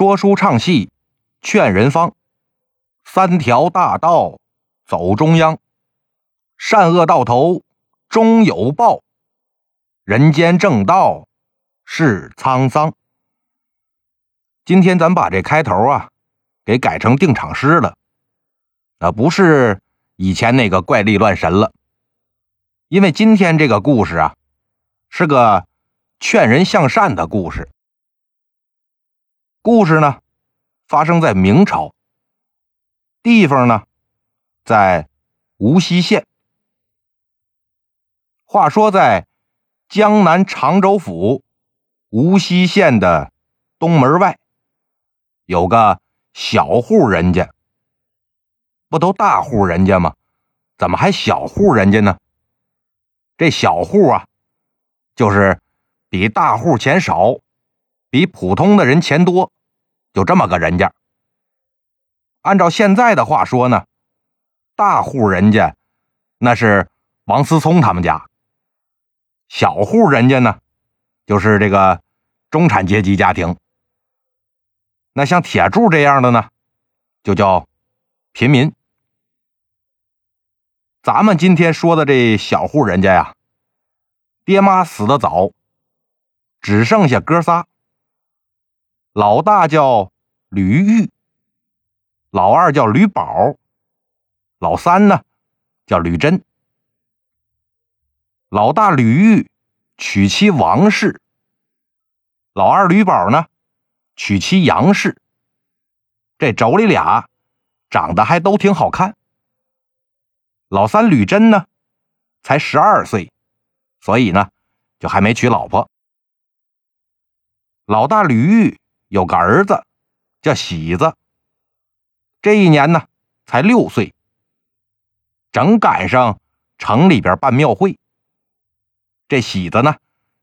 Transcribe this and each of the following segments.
说书唱戏劝人方，三条大道走中央，善恶到头终有报，人间正道是沧桑。今天咱把这开头啊给改成定场诗了，啊，不是以前那个怪力乱神了，因为今天这个故事啊是个劝人向善的故事。故事呢，发生在明朝，地方呢，在无锡县。话说，在江南常州府无锡县的东门外，有个小户人家。不都大户人家吗？怎么还小户人家呢？这小户啊，就是比大户钱少。比普通的人钱多，就这么个人家。按照现在的话说呢，大户人家那是王思聪他们家，小户人家呢就是这个中产阶级家庭。那像铁柱这样的呢，就叫平民。咱们今天说的这小户人家呀，爹妈死的早，只剩下哥仨。老大叫吕玉，老二叫吕宝，老三呢叫吕珍。老大吕玉娶妻王氏，老二吕宝呢娶妻杨氏。这妯娌俩长得还都挺好看。老三吕珍呢才十二岁，所以呢就还没娶老婆。老大吕玉。有个儿子叫喜子，这一年呢才六岁，正赶上城里边办庙会。这喜子呢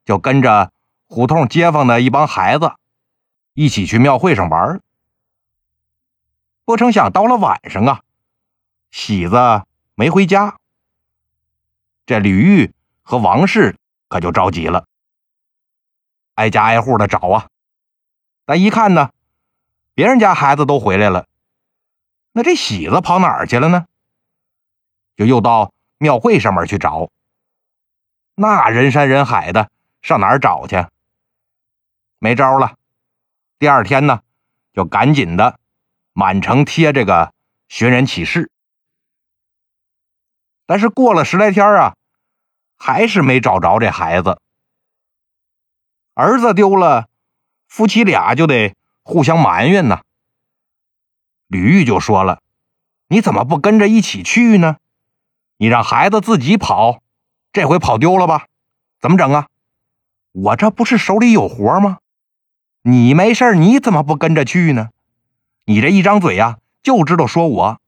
就跟着胡同街坊的一帮孩子一起去庙会上玩。不成想到了晚上啊，喜子没回家，这吕玉和王氏可就着急了，挨家挨户的找啊。但一看呢，别人家孩子都回来了，那这喜子跑哪儿去了呢？就又到庙会上面去找。那人山人海的，上哪儿找去？没招了。第二天呢，就赶紧的满城贴这个寻人启事。但是过了十来天啊，还是没找着这孩子。儿子丢了。夫妻俩就得互相埋怨呢。吕玉就说了：“你怎么不跟着一起去呢？你让孩子自己跑，这回跑丢了吧？怎么整啊？我这不是手里有活吗？你没事你怎么不跟着去呢？你这一张嘴呀，就知道说我。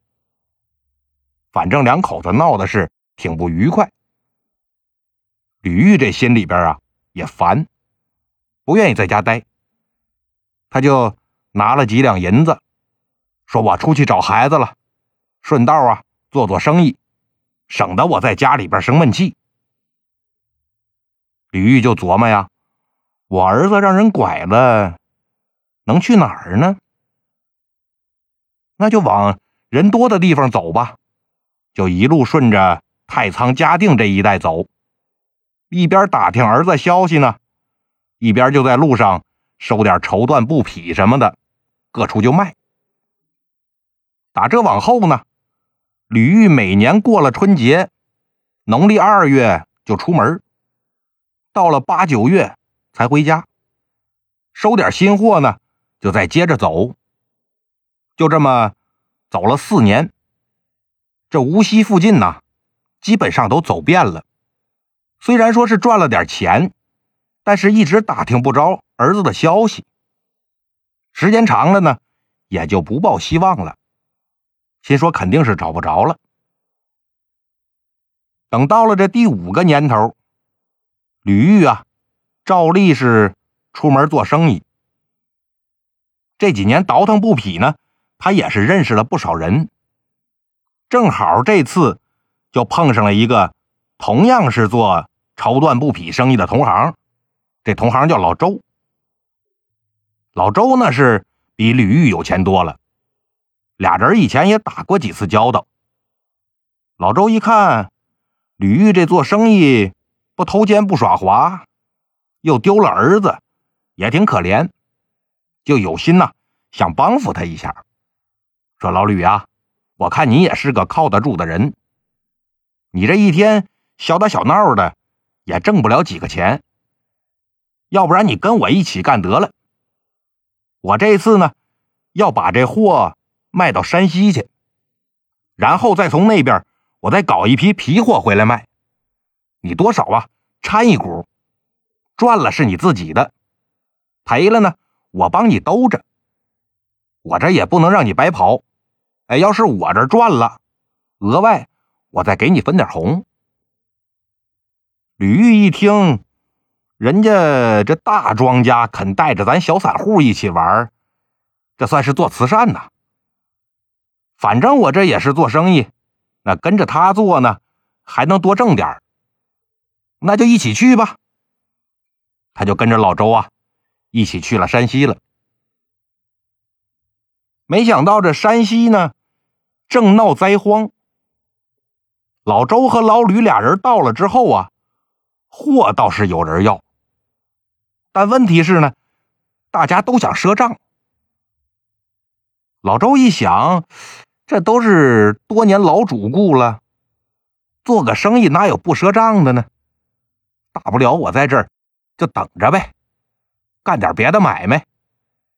反正两口子闹的是挺不愉快。吕玉这心里边啊也烦，不愿意在家待。”他就拿了几两银子，说：“我出去找孩子了，顺道啊做做生意，省得我在家里边生闷气。”李玉就琢磨呀：“我儿子让人拐了，能去哪儿呢？那就往人多的地方走吧，就一路顺着太仓嘉定这一带走，一边打听儿子消息呢，一边就在路上。”收点绸缎布匹什么的，各处就卖。打这往后呢，吕玉每年过了春节，农历二月就出门，到了八九月才回家，收点新货呢，就再接着走。就这么走了四年，这无锡附近呢，基本上都走遍了。虽然说是赚了点钱。但是，一直打听不着儿子的消息。时间长了呢，也就不抱希望了。心说肯定是找不着了。等到了这第五个年头，吕玉啊，照例是出门做生意。这几年倒腾布匹呢，他也是认识了不少人。正好这次就碰上了一个同样是做绸缎布匹生意的同行。这同行叫老周，老周呢是比吕玉有钱多了，俩人以前也打过几次交道。老周一看，吕玉这做生意不偷奸不耍滑，又丢了儿子，也挺可怜，就有心呐，想帮扶他一下。说老吕啊，我看你也是个靠得住的人，你这一天小打小闹的，也挣不了几个钱。要不然你跟我一起干得了。我这次呢，要把这货卖到山西去，然后再从那边。我再搞一批皮货回来卖，你多少啊？掺一股，赚了是你自己的，赔了呢，我帮你兜着。我这也不能让你白跑，哎，要是我这赚了，额外我再给你分点红。吕玉一听，人家这大庄家肯带着咱小散户一起玩，这算是做慈善呐。反正我这也是做生意。那跟着他做呢，还能多挣点那就一起去吧。他就跟着老周啊，一起去了山西了。没想到这山西呢，正闹灾荒。老周和老吕俩人到了之后啊，货倒是有人要，但问题是呢，大家都想赊账。老周一想。这都是多年老主顾了，做个生意哪有不赊账的呢？大不了我在这儿就等着呗，干点别的买卖，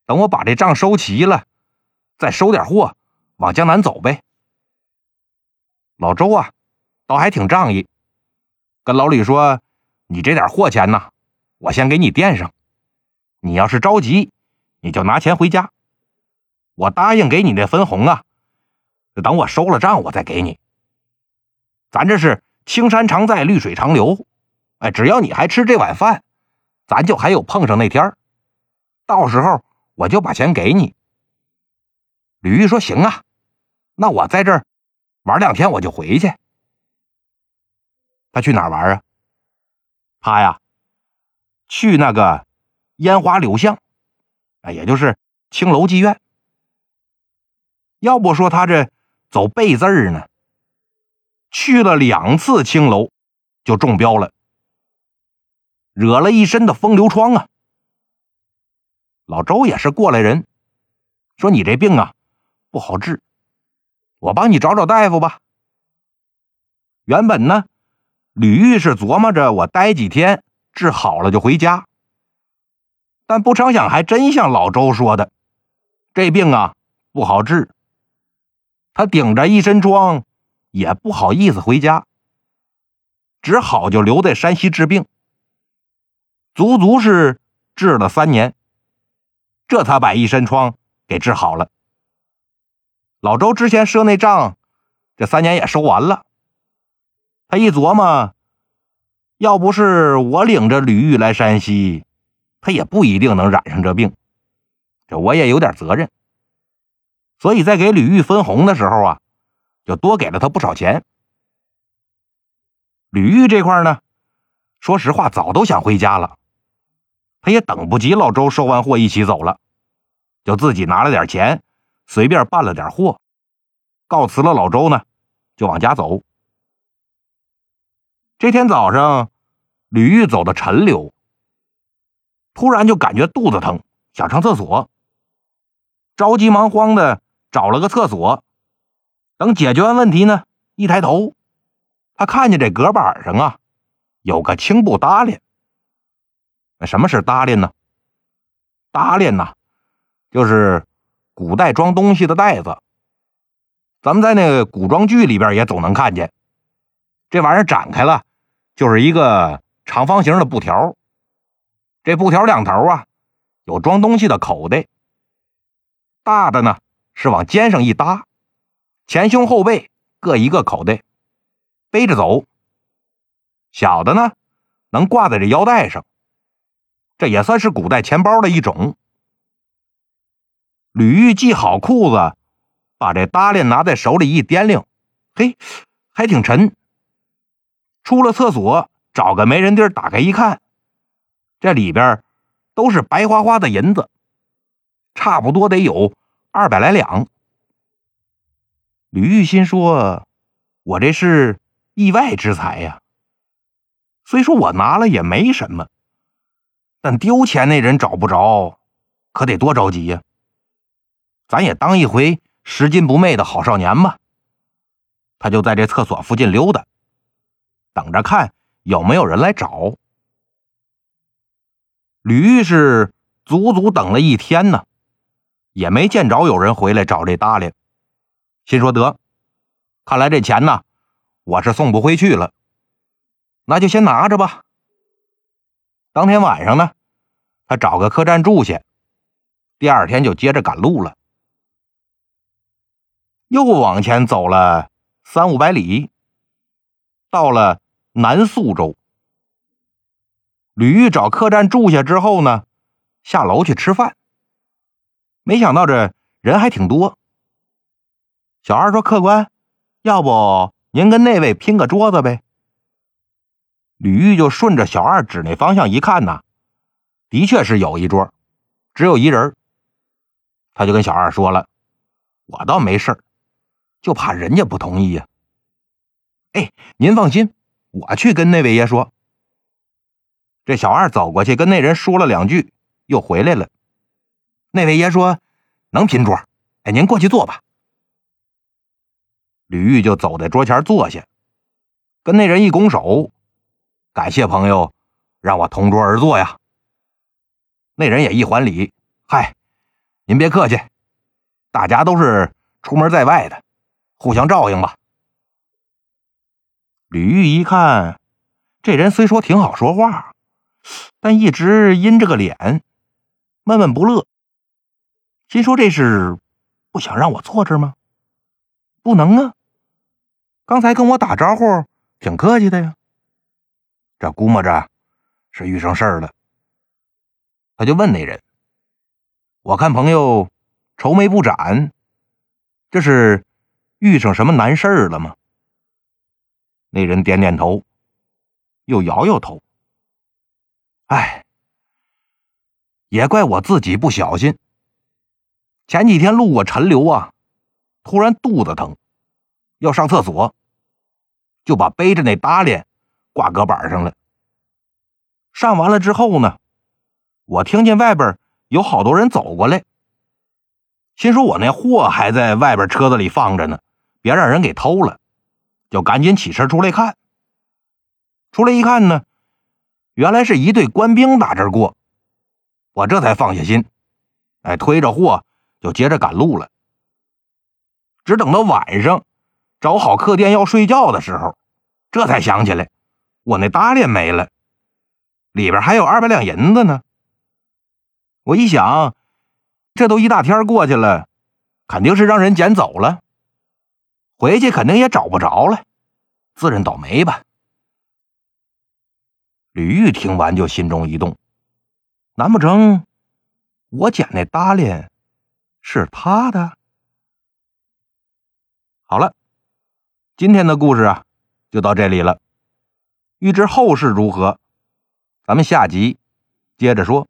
等我把这账收齐了，再收点货往江南走呗。老周啊，倒还挺仗义，跟老李说：“你这点货钱呢，我先给你垫上，你要是着急，你就拿钱回家，我答应给你那分红啊。”等我收了账，我再给你。咱这是青山常在，绿水长流。哎，只要你还吃这碗饭，咱就还有碰上那天到时候我就把钱给你。吕玉说：“行啊，那我在这儿玩两天，我就回去。”他去哪儿玩啊？他呀，去那个烟花柳巷，哎，也就是青楼妓院。要不说他这。走背字儿呢，去了两次青楼，就中标了，惹了一身的风流疮啊。老周也是过来人，说你这病啊不好治，我帮你找找大夫吧。原本呢，吕玉是琢磨着我待几天治好了就回家，但不成想还真像老周说的，这病啊不好治。他顶着一身疮，也不好意思回家，只好就留在山西治病。足足是治了三年，这才把一身疮给治好了。老周之前赊那账，这三年也收完了。他一琢磨，要不是我领着吕玉来山西，他也不一定能染上这病，这我也有点责任。所以在给吕玉分红的时候啊，就多给了他不少钱。吕玉这块呢，说实话早都想回家了，他也等不及老周收完货一起走了，就自己拿了点钱，随便办了点货，告辞了老周呢，就往家走。这天早上，吕玉走的陈留，突然就感觉肚子疼，想上厕所，着急忙慌的。找了个厕所，等解决完问题呢，一抬头，他看见这隔板上啊，有个青布搭链。那什么是搭链呢？搭链呐，就是古代装东西的袋子。咱们在那个古装剧里边也总能看见，这玩意儿展开了，就是一个长方形的布条。这布条两头啊，有装东西的口袋，大的呢。是往肩上一搭，前胸后背各一个口袋，背着走。小的呢，能挂在这腰带上，这也算是古代钱包的一种。吕玉系好裤子，把这搭链拿在手里一掂量，嘿，还挺沉。出了厕所，找个没人地儿打开一看，这里边都是白花花的银子，差不多得有二百来两。吕玉心说：“我这是意外之财呀。虽说我拿了也没什么，但丢钱那人找不着，可得多着急呀。咱也当一回拾金不昧的好少年吧。”他就在这厕所附近溜达，等着看有没有人来找。吕玉是足足等了一天呢，也没见着有人回来找这搭理。心说得，看来这钱呢，我是送不回去了，那就先拿着吧。当天晚上呢，他找个客栈住下，第二天就接着赶路了，又往前走了。三五百里，到了南宿州。吕玉找客栈住下之后呢，下楼去吃饭。没想到这人还挺多。小二说：“客官，要不您跟那位拼个桌子呗？”吕玉就顺着小二指那方向一看呐，的确是有一桌，只有一人。他就跟小二说了：“我倒没事儿。”就怕人家不同意呀！哎，您放心，我去跟那位爷说。这小二走过去跟那人说了两句，又回来了。那位爷说能拼桌，哎，您过去坐吧。吕玉就走在桌前坐下，跟那人一拱手，感谢朋友让我同桌而坐呀。那人也一还礼，嗨，您别客气，大家都是出门在外的。互相照应吧。吕玉一看，这人虽说挺好说话，但一直阴着个脸，闷闷不乐。心说这是不想让我坐这吗？不能啊！刚才跟我打招呼挺客气的呀。这估摸着是遇上事儿了。他就问那人：“我看朋友愁眉不展，这是？”遇上什么难事儿了吗？那人点点头，又摇摇头。哎，也怪我自己不小心。前几天路过陈留啊，突然肚子疼，要上厕所，就把背着那搭链挂搁板上了。上完了之后呢，我听见外边有好多人走过来，心说我那货还在外边车子里放着呢。别让人给偷了，就赶紧起身出来看。出来一看呢，原来是一队官兵打这儿过，我这才放下心，哎，推着货就接着赶路了。只等到晚上找好客店要睡觉的时候，这才想起来我那搭链没了，里边还有二百两银子呢。我一想，这都一大天过去了，肯定是让人捡走了。回去肯定也找不着了，自认倒霉吧。吕玉听完就心中一动，难不成我捡那搭链是他的？好了，今天的故事啊就到这里了。欲知后事如何，咱们下集接着说。